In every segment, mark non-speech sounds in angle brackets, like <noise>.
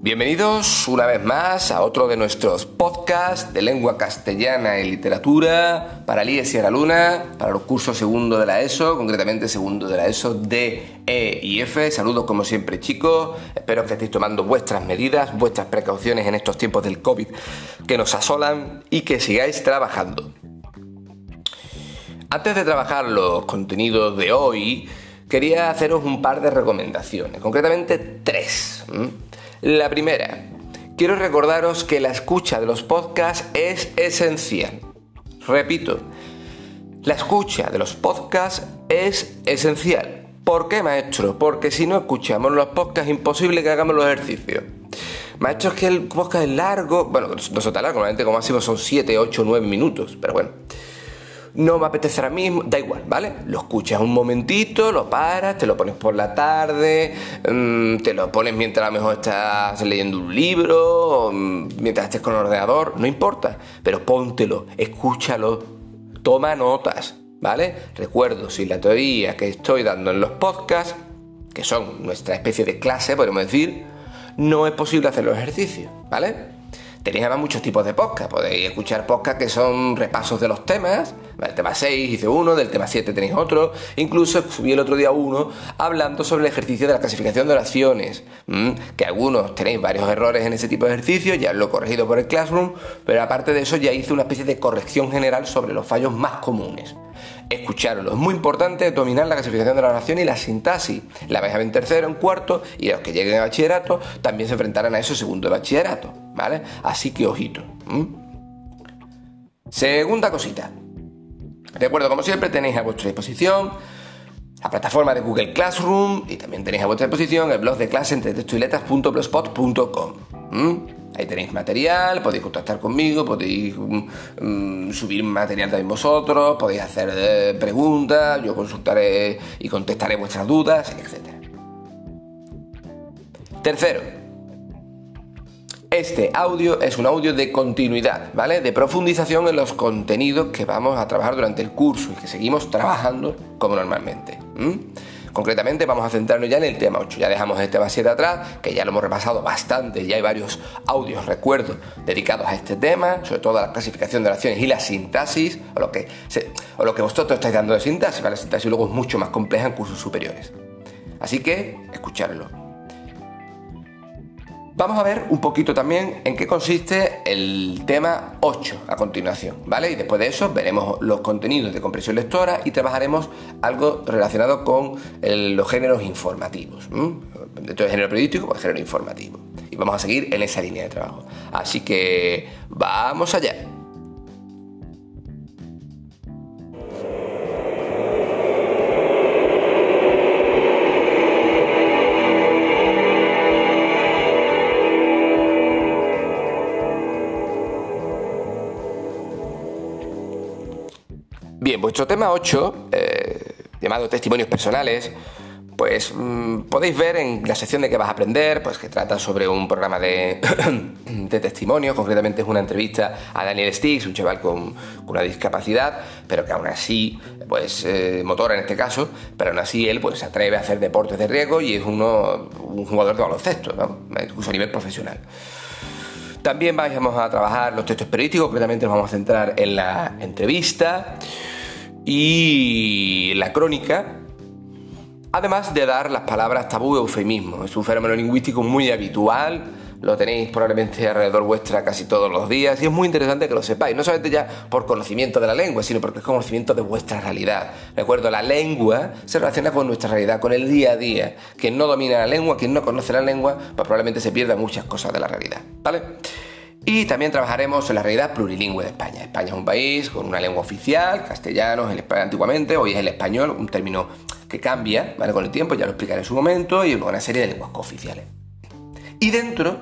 Bienvenidos una vez más a otro de nuestros podcasts de lengua castellana y literatura para el y Sierra Luna, para los cursos segundo de la ESO, concretamente segundo de la ESO D, E y F. Saludos como siempre chicos, espero que estéis tomando vuestras medidas, vuestras precauciones en estos tiempos del COVID que nos asolan y que sigáis trabajando. Antes de trabajar los contenidos de hoy, quería haceros un par de recomendaciones, concretamente tres. La primera, quiero recordaros que la escucha de los podcasts es esencial. Repito, la escucha de los podcasts es esencial. ¿Por qué, maestro? Porque si no escuchamos los podcasts es imposible que hagamos los ejercicios. Maestro, es que el podcast es largo. Bueno, no es tan largo, normalmente como máximo son 7, 8, 9 minutos. Pero bueno no me apetece ahora mismo, da igual, ¿vale? Lo escuchas un momentito, lo paras, te lo pones por la tarde, mm, te lo pones mientras a lo mejor estás leyendo un libro, mm, mientras estés con el ordenador, no importa, pero póntelo, escúchalo, toma notas, ¿vale? Recuerdo, si la teoría que estoy dando en los podcasts, que son nuestra especie de clase, podemos decir, no es posible hacer los ejercicios, ¿vale? Tenéis además muchos tipos de podcast. Podéis escuchar podcasts que son repasos de los temas. Del tema 6 hice uno, del tema 7 tenéis otro. Incluso subí el otro día uno hablando sobre el ejercicio de la clasificación de oraciones. Que algunos tenéis varios errores en ese tipo de ejercicios, ya lo he corregido por el Classroom, pero aparte de eso ya hice una especie de corrección general sobre los fallos más comunes escucharlo. Es muy importante dominar la clasificación de la oración y la sintaxis. La vais a ver en tercero, en cuarto, y los que lleguen a bachillerato también se enfrentarán a eso segundo de bachillerato, ¿vale? Así que ojito. Segunda cosita. Recuerdo, como siempre, tenéis a vuestra disposición la plataforma de Google Classroom y también tenéis a vuestra disposición el blog de clase entre texto y Ahí tenéis material, podéis contactar conmigo, podéis mm, mm, subir material también vosotros, podéis hacer eh, preguntas, yo consultaré y contestaré vuestras dudas, etc. Tercero, este audio es un audio de continuidad, ¿vale? De profundización en los contenidos que vamos a trabajar durante el curso y que seguimos trabajando como normalmente. Concretamente vamos a centrarnos ya en el tema 8. Ya dejamos el tema 7 atrás, que ya lo hemos repasado bastante, ya hay varios audios, recuerdo, dedicados a este tema, sobre todo a la clasificación de oraciones y la sintaxis, o lo que, o lo que vosotros estáis dando de sintaxis, la sintaxis luego es mucho más compleja en cursos superiores. Así que, escucharlo. Vamos a ver un poquito también en qué consiste el tema 8 a continuación, ¿vale? Y después de eso veremos los contenidos de compresión lectora y trabajaremos algo relacionado con los géneros informativos. Dentro del género periodístico, pues género informativo. Y vamos a seguir en esa línea de trabajo. Así que vamos allá. Bien, vuestro tema 8, eh, llamado testimonios personales, pues mm, podéis ver en la sección de qué vas a aprender, pues que trata sobre un programa de, <coughs> de testimonios, concretamente es una entrevista a Daniel Stiggs, un chaval con, una discapacidad, pero que aún así, pues eh, motora en este caso, pero aún así él pues se atreve a hacer deportes de riesgo y es uno, un jugador de baloncesto, incluso a nivel profesional. También vamos a trabajar los textos periodísticos, concretamente nos vamos a centrar en la entrevista y la crónica, además de dar las palabras tabú y eufemismo. Es un fenómeno lingüístico muy habitual, lo tenéis probablemente alrededor vuestra casi todos los días y es muy interesante que lo sepáis, no solamente ya por conocimiento de la lengua, sino porque es conocimiento de vuestra realidad. Recuerdo, la lengua se relaciona con nuestra realidad, con el día a día. Quien no domina la lengua, quien no conoce la lengua, pues probablemente se pierda muchas cosas de la realidad, ¿vale? Y también trabajaremos en la realidad plurilingüe de España. España es un país con una lengua oficial, castellano, el antiguamente, hoy es el español, un término que cambia ¿vale? con el tiempo, ya lo explicaré en su momento, y una serie de lenguas cooficiales. Y dentro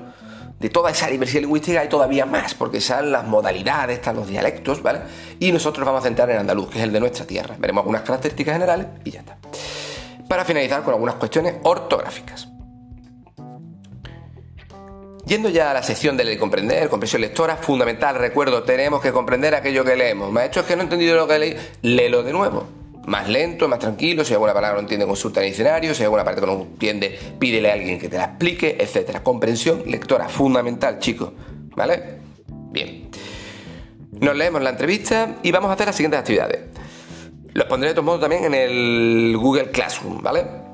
de toda esa diversidad lingüística hay todavía más, porque están las modalidades, están los dialectos, ¿vale? Y nosotros vamos a centrar en andaluz, que es el de nuestra tierra. Veremos algunas características generales y ya está. Para finalizar con algunas cuestiones ortográficas. Yendo ya a la sección de leer y comprender, comprensión lectora, fundamental, recuerdo, tenemos que comprender aquello que leemos. Maestro, es que no he entendido lo que leí, léelo de nuevo. más lento, más tranquilo, si alguna palabra no entiende, consulta en el diccionario, si alguna parte que no entiende, pídele a alguien que te la explique, etc. Comprensión lectora, fundamental, chicos, ¿vale? Bien. Nos leemos la entrevista y vamos a hacer las siguientes actividades. Los pondré de todos modos también en el Google Classroom, ¿vale?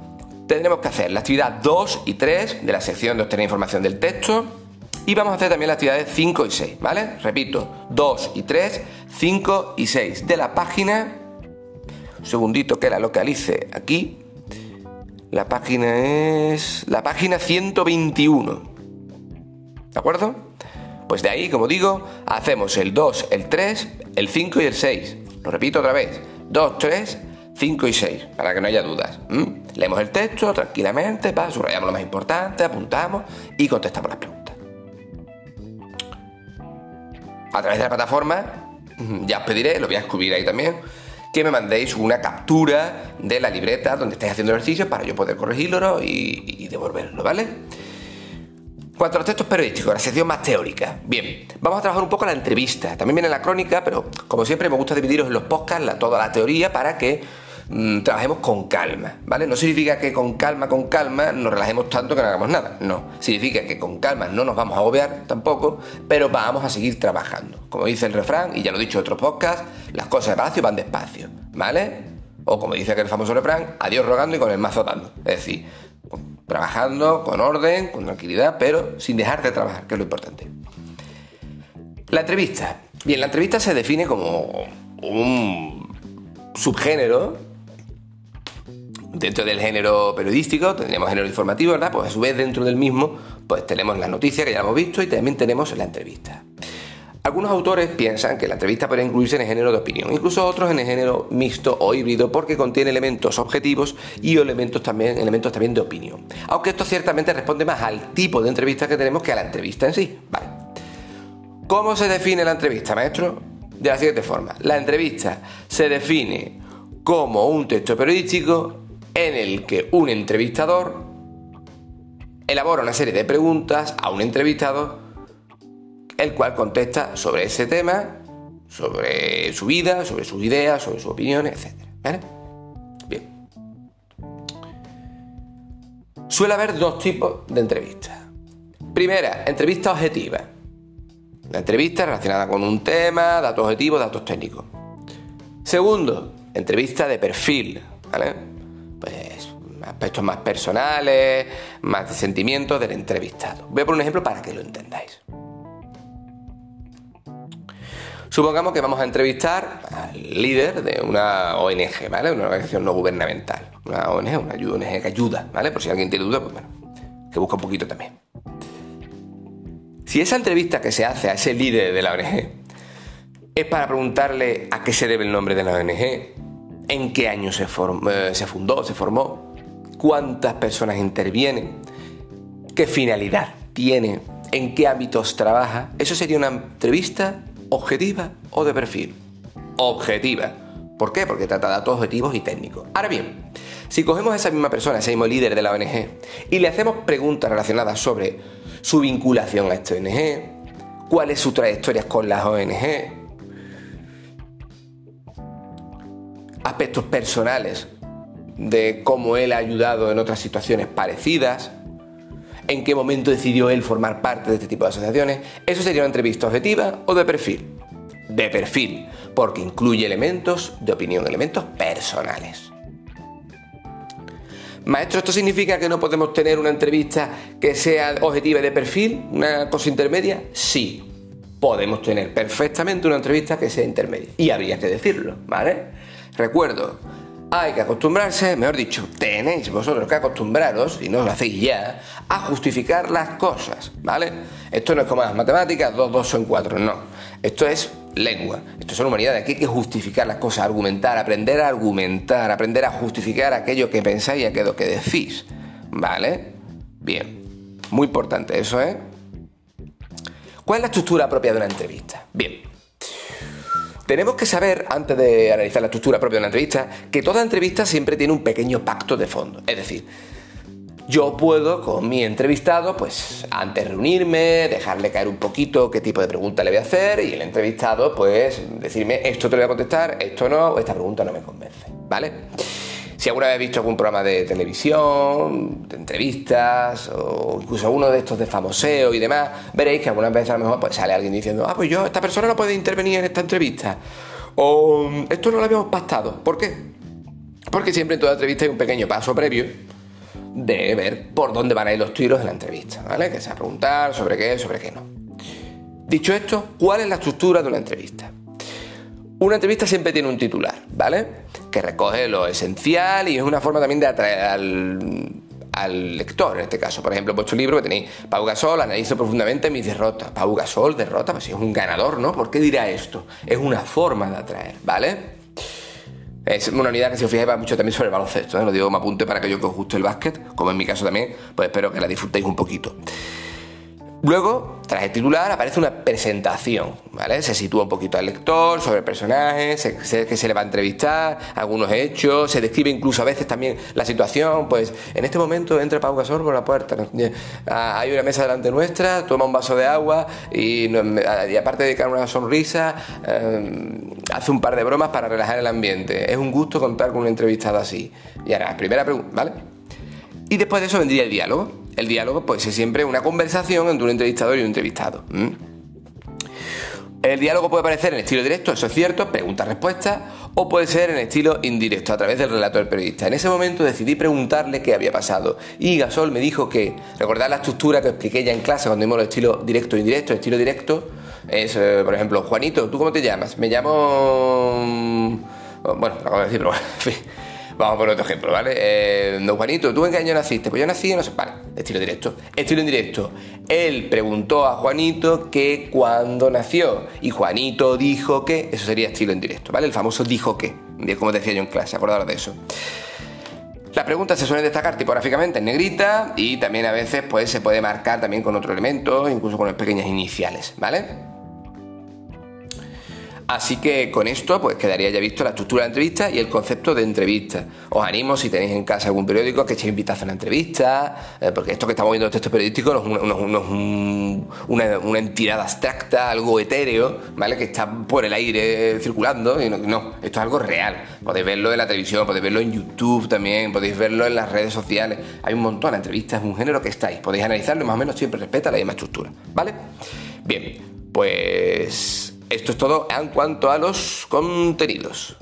Tendremos que hacer la actividad 2 y 3 de la sección de obtener información del texto y vamos a hacer también las actividades 5 y 6, ¿vale? Repito, 2 y 3, 5 y 6 de la página un segundito que la localice aquí. La página es la página 121. ¿De acuerdo? Pues de ahí, como digo, hacemos el 2, el 3, el 5 y el 6. Lo repito otra vez. 2, 3, 5 y 6, para que no haya dudas. Leemos el texto tranquilamente, subrayamos lo más importante, apuntamos y contestamos las preguntas. A través de la plataforma, ya os pediré, lo voy a escribir ahí también, que me mandéis una captura de la libreta donde estáis haciendo ejercicios para yo poder corregirlo y, devolverlo, ¿vale? Cuanto a los textos periodísticos, la sección más teórica. Bien, vamos a trabajar un poco la entrevista. También viene la crónica, pero como siempre me gusta dividiros en los podcasts toda la teoría para que Mm, trabajemos con calma, ¿vale? No significa que con calma, con calma nos relajemos tanto que no hagamos nada, no. Significa que con calma no nos vamos a agobiar tampoco, pero vamos a seguir trabajando. Como dice el refrán, y ya lo he dicho en otros podcasts, las cosas despacio van despacio, ¿vale? O como dice aquel famoso refrán, adiós rogando y con el mazo dando. Es decir, trabajando con orden, con tranquilidad, pero sin dejar de trabajar, que es lo importante. La entrevista. Bien, la entrevista se define como un subgénero dentro del género periodístico tenemos género informativo, ¿verdad? Pues a su vez dentro del mismo, pues tenemos la noticia que ya hemos visto y también tenemos la entrevista. Algunos autores piensan que la entrevista puede incluirse en el género de opinión, incluso otros en el género mixto o híbrido porque contiene elementos objetivos y elementos también, elementos también de opinión. Aunque esto ciertamente responde más al tipo de entrevista que tenemos que a la entrevista en sí. ¿Cómo se define la entrevista, maestro? De la siguiente forma. La entrevista se define como un texto periodístico en el que un entrevistador elabora una serie de preguntas a un entrevistado, el cual contesta sobre ese tema, sobre su vida, sobre sus ideas, sobre sus opiniones, etc. Bien. Suele haber dos tipos de entrevistas. Primera, entrevista objetiva. La entrevista relacionada con un tema, datos objetivos, datos técnicos. Segundo, entrevista de perfil. Aspectos más personales, más de sentimientos del entrevistado. Voy a poner un ejemplo para que lo entendáis. Supongamos que vamos a entrevistar al líder de una ONG, ¿vale? Una organización no gubernamental. Una ONG, una ONG que ayuda, ¿vale? Por si alguien tiene duda, pues bueno, que busca un poquito también. Si esa entrevista que se hace a ese líder de la ONG es para preguntarle a qué se debe el nombre de la ONG, en qué año se, eh, se fundó, se formó, cuántas personas intervienen, qué finalidad tiene, en qué ámbitos trabaja. Eso sería una entrevista objetiva o de perfil. Objetiva. ¿Por qué? Porque trata datos objetivos y técnicos. Ahora bien, si cogemos a esa misma persona, ese mismo líder de la ONG, y le hacemos preguntas relacionadas sobre su vinculación a esta ONG, cuál es su trayectoria con las ONG, aspectos personales de cómo él ha ayudado en otras situaciones parecidas, en qué momento decidió él formar parte de este tipo de asociaciones. Eso sería una entrevista objetiva o de perfil. De perfil, porque incluye elementos de opinión, elementos personales. Maestro, ¿esto significa que no podemos tener una entrevista que sea objetiva y de perfil? ¿Una cosa intermedia? Sí, podemos tener perfectamente una entrevista que sea intermedia. Y habría que decirlo, ¿vale? Recuerdo, hay que acostumbrarse, mejor dicho, tenéis vosotros que acostumbraros, y no lo hacéis ya, a justificar las cosas, ¿vale? Esto no es como las matemáticas, dos, dos son cuatro, no. Esto es lengua, esto es humanidad, aquí hay que justificar las cosas, argumentar, aprender a argumentar, aprender a justificar aquello que pensáis y aquello que decís, ¿vale? Bien, muy importante eso, ¿eh? ¿Cuál es la estructura propia de una entrevista? Bien, tenemos que saber, antes de analizar la estructura propia de una entrevista, que toda entrevista siempre tiene un pequeño pacto de fondo. Es decir, yo puedo con mi entrevistado, pues antes reunirme, dejarle caer un poquito qué tipo de pregunta le voy a hacer y el entrevistado, pues decirme esto te lo voy a contestar, esto no, esta pregunta no me convence, ¿vale? Si alguna vez visto algún programa de televisión, de entrevistas, o incluso uno de estos de famoseo y demás, veréis que algunas veces a lo mejor pues, sale alguien diciendo, ah, pues yo, esta persona no puede intervenir en esta entrevista. O esto no lo habíamos pactado. ¿Por qué? Porque siempre en toda entrevista hay un pequeño paso previo de ver por dónde van a ir los tiros en la entrevista, ¿vale? Que sea preguntar sobre qué, sobre qué no. Dicho esto, ¿cuál es la estructura de una entrevista? Una entrevista siempre tiene un titular, ¿vale? Que recoge lo esencial y es una forma también de atraer al, lector, en este caso. Por ejemplo, vuestro libro que tenéis Pau Gasol, analizo profundamente mis derrotas. Pau Gasol, derrota, pues si es un ganador, ¿no? ¿Por qué dirá esto? Es una forma de atraer, ¿vale? Es una unidad que se os fijáis va mucho también sobre el baloncesto, ¿eh? lo digo me apunte para aquello que os guste el básquet, como en mi caso también, pues espero que la disfrutéis un poquito. Luego, tras el titular, aparece una presentación, ¿vale? Se sitúa un poquito al lector sobre el personaje, se, que se le va a entrevistar, algunos hechos, se describe incluso a veces también la situación, pues en este momento entra Pau Gasol por la puerta, ah, hay una mesa delante nuestra, toma un vaso de agua y, aparte de dedicar una sonrisa, eh, hace un par de bromas para relajar el ambiente. Es un gusto contar con un entrevistado así. Y ahora, primera pregunta, ¿vale? Y después de eso vendría el diálogo el diálogo pues es siempre una conversación entre un entrevistador y un entrevistado. El diálogo puede aparecer en estilo directo, eso es cierto, pregunta-respuesta, o puede ser en estilo indirecto, a través del relato del periodista. En ese momento decidí preguntarle qué había pasado. Y Gasol me dijo que, recordad la estructura que expliqué ya en clase cuando vimos el estilo directo e indirecto, el estilo directo es, eh, por ejemplo, Juanito, ¿tú cómo te llamas? Me llamo... Mm, bueno, lo acabo de decir, pero bueno, en fin. Vamos a poner otro ejemplo, ¿vale? Eh, don Juanito, ¿tú en qué año naciste? Pues yo nací en no sé, vale, estilo directo. Estilo indirecto. Él preguntó a Juanito que cuándo nació y Juanito dijo que, eso sería estilo indirecto, ¿vale? El famoso dijo que, como decía yo en clase, acordaros de eso. Las preguntas se suelen destacar tipográficamente en negrita y también a veces pues, se puede marcar también con otro elemento, incluso con pequeñas iniciales, ¿vale? Así que con esto pues quedaría ya visto la estructura de la entrevista y el concepto de entrevista. Os animo si tenéis en casa algún periódico que echéis invitación a la entrevista, eh, porque esto que estamos viendo en texto periodístico no es, una, entidad abstracta, algo etéreo, ¿vale? Que está por el aire circulando. Y no, esto es algo real. Podéis verlo en la televisión, podéis verlo en YouTube también, podéis verlo en las redes sociales. Hay un montón de entrevistas, es un género que estáis. Podéis analizarlo más o menos siempre respeta la misma estructura, ¿vale? Bien, pues esto es todo en cuanto a los contenidos.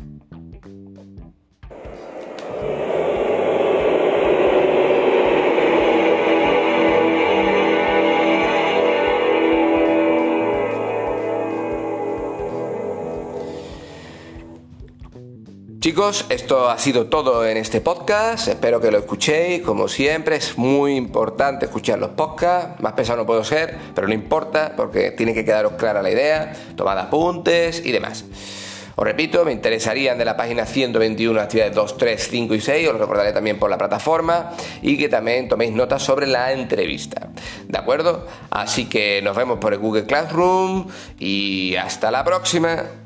Chicos, esto ha sido todo en este podcast. Espero que lo escuchéis. Como siempre, es muy importante escuchar los podcasts. Más pesado no puedo ser, pero no importa porque tiene que quedaros clara la idea, tomad apuntes y demás. Os repito, me interesarían de la página 121 actividades 2, 3, 5 y 6, os lo recordaré también por la plataforma y que también toméis notas sobre la entrevista. ¿De acuerdo? Así que nos vemos por el Google Classroom y hasta la próxima.